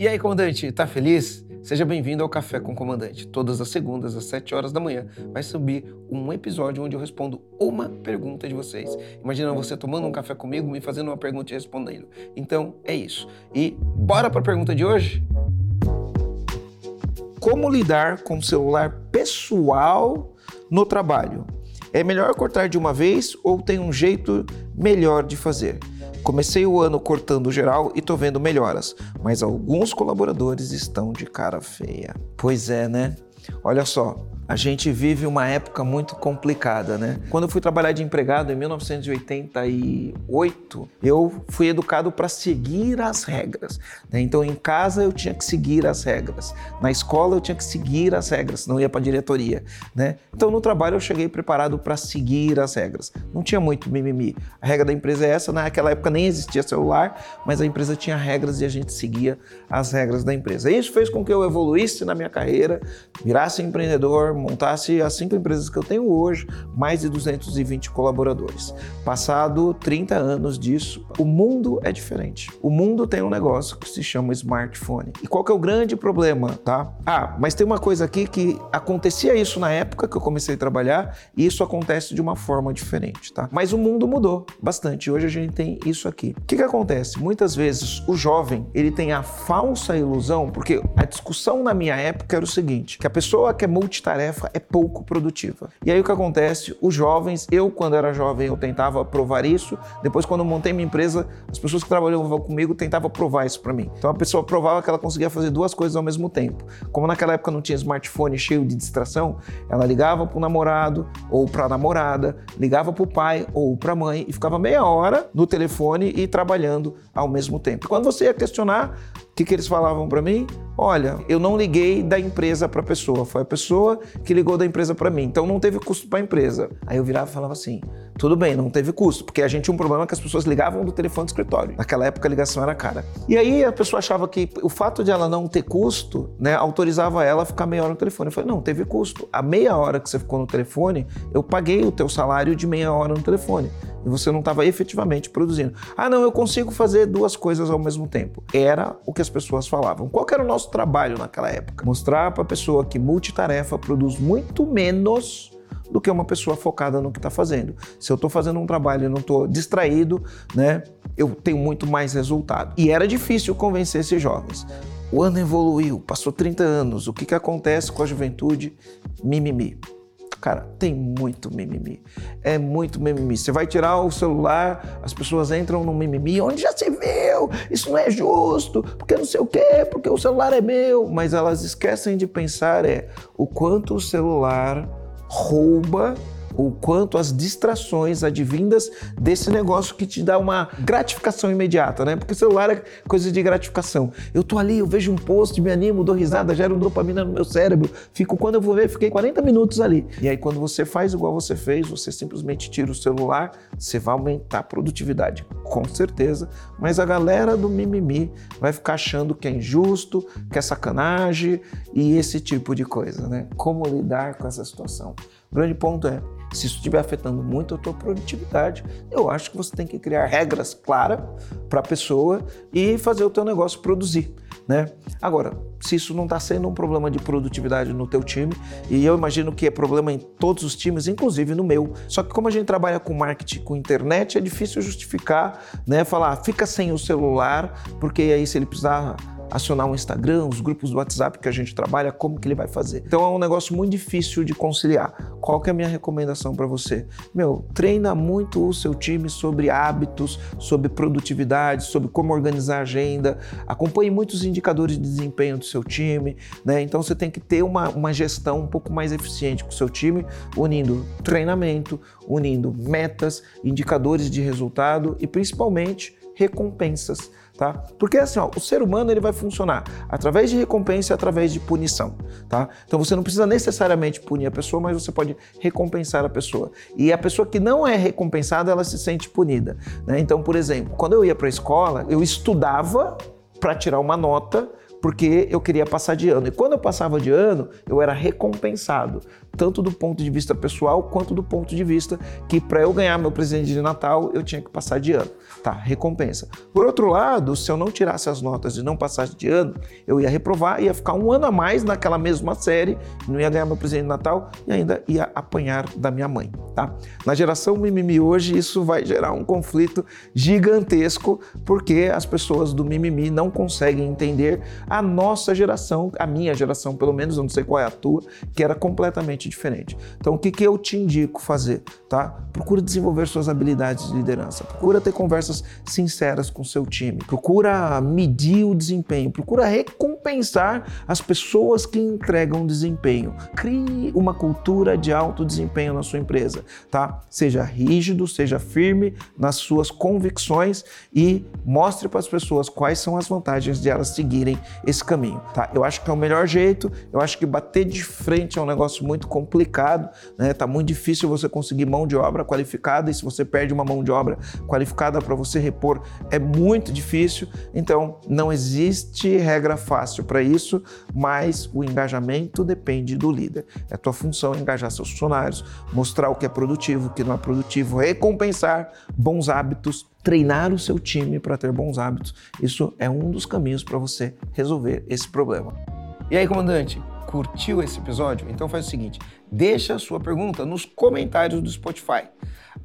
E aí, comandante, tá feliz? Seja bem-vindo ao Café com o Comandante. Todas as segundas, às 7 horas da manhã, vai subir um episódio onde eu respondo uma pergunta de vocês. Imagina você tomando um café comigo, me fazendo uma pergunta e respondendo. Então, é isso. E bora para a pergunta de hoje? Como lidar com o celular pessoal no trabalho? É melhor cortar de uma vez ou tem um jeito melhor de fazer? Comecei o ano cortando geral e tô vendo melhoras, mas alguns colaboradores estão de cara feia. Pois é, né? Olha só, a gente vive uma época muito complicada, né? Quando eu fui trabalhar de empregado em 1988, eu fui educado para seguir as regras. Né? Então, em casa eu tinha que seguir as regras, na escola eu tinha que seguir as regras, não ia para a diretoria, né? Então, no trabalho eu cheguei preparado para seguir as regras. Não tinha muito mimimi. A regra da empresa é essa. Naquela época nem existia celular, mas a empresa tinha regras e a gente seguia as regras da empresa. Isso fez com que eu evoluísse na minha carreira, virasse empreendedor montasse as cinco empresas que eu tenho hoje, mais de 220 colaboradores. Passado 30 anos disso, o mundo é diferente. O mundo tem um negócio que se chama smartphone. E qual que é o grande problema, tá? Ah, mas tem uma coisa aqui que acontecia isso na época que eu comecei a trabalhar e isso acontece de uma forma diferente, tá? Mas o mundo mudou bastante. Hoje a gente tem isso aqui. O que que acontece? Muitas vezes o jovem, ele tem a falsa ilusão, porque a discussão na minha época era o seguinte, que a pessoa que é multitarefa tarefa é pouco produtiva. E aí o que acontece? Os jovens, eu quando era jovem eu tentava provar isso, depois quando eu montei minha empresa, as pessoas que trabalhavam comigo tentavam provar isso para mim. Então a pessoa provava que ela conseguia fazer duas coisas ao mesmo tempo. Como naquela época não tinha smartphone cheio de distração, ela ligava para o namorado ou para a namorada, ligava para o pai ou para a mãe e ficava meia hora no telefone e trabalhando ao mesmo tempo. Quando você ia questionar, que, que eles falavam para mim? Olha, eu não liguei da empresa para a pessoa, foi a pessoa que ligou da empresa para mim, então não teve custo para a empresa. Aí eu virava e falava assim: tudo bem, não teve custo, porque a gente tinha um problema que as pessoas ligavam do telefone do escritório. Naquela época a ligação era cara. E aí a pessoa achava que o fato de ela não ter custo, né, autorizava ela a ficar meia hora no telefone. Eu falei: não, teve custo. A meia hora que você ficou no telefone, eu paguei o teu salário de meia hora no telefone e você não estava efetivamente produzindo. Ah, não, eu consigo fazer duas coisas ao mesmo tempo. Era o que as pessoas falavam. Qual era o nosso trabalho naquela época? Mostrar para a pessoa que multitarefa produz muito menos do que uma pessoa focada no que está fazendo. Se eu estou fazendo um trabalho e não estou distraído, né, eu tenho muito mais resultado. E era difícil convencer esses jovens. O ano evoluiu, passou 30 anos. O que, que acontece com a juventude? Mimimi. Cara, tem muito mimimi. É muito mimimi. Você vai tirar o celular, as pessoas entram no mimimi, onde já se viu? Isso não é justo, porque não sei o quê, porque o celular é meu. Mas elas esquecem de pensar é o quanto o celular rouba o quanto as distrações advindas desse negócio que te dá uma gratificação imediata, né? Porque celular é coisa de gratificação. Eu tô ali, eu vejo um post, me animo, dou risada, gero dopamina no meu cérebro, fico quando eu vou ver, fiquei 40 minutos ali. E aí quando você faz igual você fez, você simplesmente tira o celular, você vai aumentar a produtividade, com certeza, mas a galera do mimimi vai ficar achando que é injusto, que é sacanagem e esse tipo de coisa, né? Como lidar com essa situação? O grande ponto é, se isso estiver afetando muito a tua produtividade, eu acho que você tem que criar regras claras para a pessoa e fazer o teu negócio produzir. Né? Agora, se isso não está sendo um problema de produtividade no teu time, e eu imagino que é problema em todos os times, inclusive no meu. Só que como a gente trabalha com marketing, com internet, é difícil justificar, né? Falar, fica sem o celular, porque aí se ele precisar acionar o Instagram, os grupos do WhatsApp que a gente trabalha, como que ele vai fazer. Então é um negócio muito difícil de conciliar. Qual que é a minha recomendação para você? Meu, treina muito o seu time sobre hábitos, sobre produtividade, sobre como organizar a agenda. Acompanhe muitos indicadores de desempenho do seu time, né? Então você tem que ter uma, uma gestão um pouco mais eficiente com o seu time, unindo treinamento, unindo metas, indicadores de resultado e principalmente recompensas tá? Porque assim, ó, o ser humano ele vai funcionar através de recompensa e através de punição, tá? Então você não precisa necessariamente punir a pessoa, mas você pode recompensar a pessoa. E a pessoa que não é recompensada, ela se sente punida, né? Então, por exemplo, quando eu ia para a escola, eu estudava para tirar uma nota porque eu queria passar de ano. E quando eu passava de ano, eu era recompensado. Tanto do ponto de vista pessoal quanto do ponto de vista que para eu ganhar meu presente de Natal eu tinha que passar de ano. Tá, recompensa. Por outro lado, se eu não tirasse as notas e não passasse de ano, eu ia reprovar, ia ficar um ano a mais naquela mesma série, não ia ganhar meu presente de Natal e ainda ia apanhar da minha mãe, tá? Na geração mimimi hoje, isso vai gerar um conflito gigantesco, porque as pessoas do mimimi não conseguem entender a nossa geração, a minha geração pelo menos, eu não sei qual é a tua, que era completamente diferente. Então, o que, que eu te indico fazer, tá? Procura desenvolver suas habilidades de liderança, procura ter conversas sinceras com seu time, procura medir o desempenho, procura recompensar as pessoas que entregam desempenho. Crie uma cultura de alto desempenho na sua empresa, tá? Seja rígido, seja firme nas suas convicções e mostre para as pessoas quais são as vantagens de elas seguirem esse caminho, tá? Eu acho que é o melhor jeito, eu acho que bater de frente é um negócio muito complicado, né? Tá muito difícil você conseguir mão de obra qualificada e se você perde uma mão de obra qualificada para você repor é muito difícil. Então, não existe regra fácil para isso, mas o engajamento depende do líder. É tua função engajar seus funcionários, mostrar o que é produtivo, o que não é produtivo, recompensar bons hábitos, treinar o seu time para ter bons hábitos. Isso é um dos caminhos para você resolver esse problema. E aí, comandante, curtiu esse episódio? Então faz o seguinte, deixa a sua pergunta nos comentários do Spotify.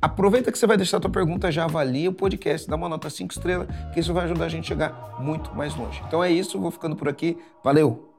Aproveita que você vai deixar a tua pergunta, já avalia o podcast, dá uma nota 5 estrelas, que isso vai ajudar a gente a chegar muito mais longe. Então é isso, vou ficando por aqui. Valeu!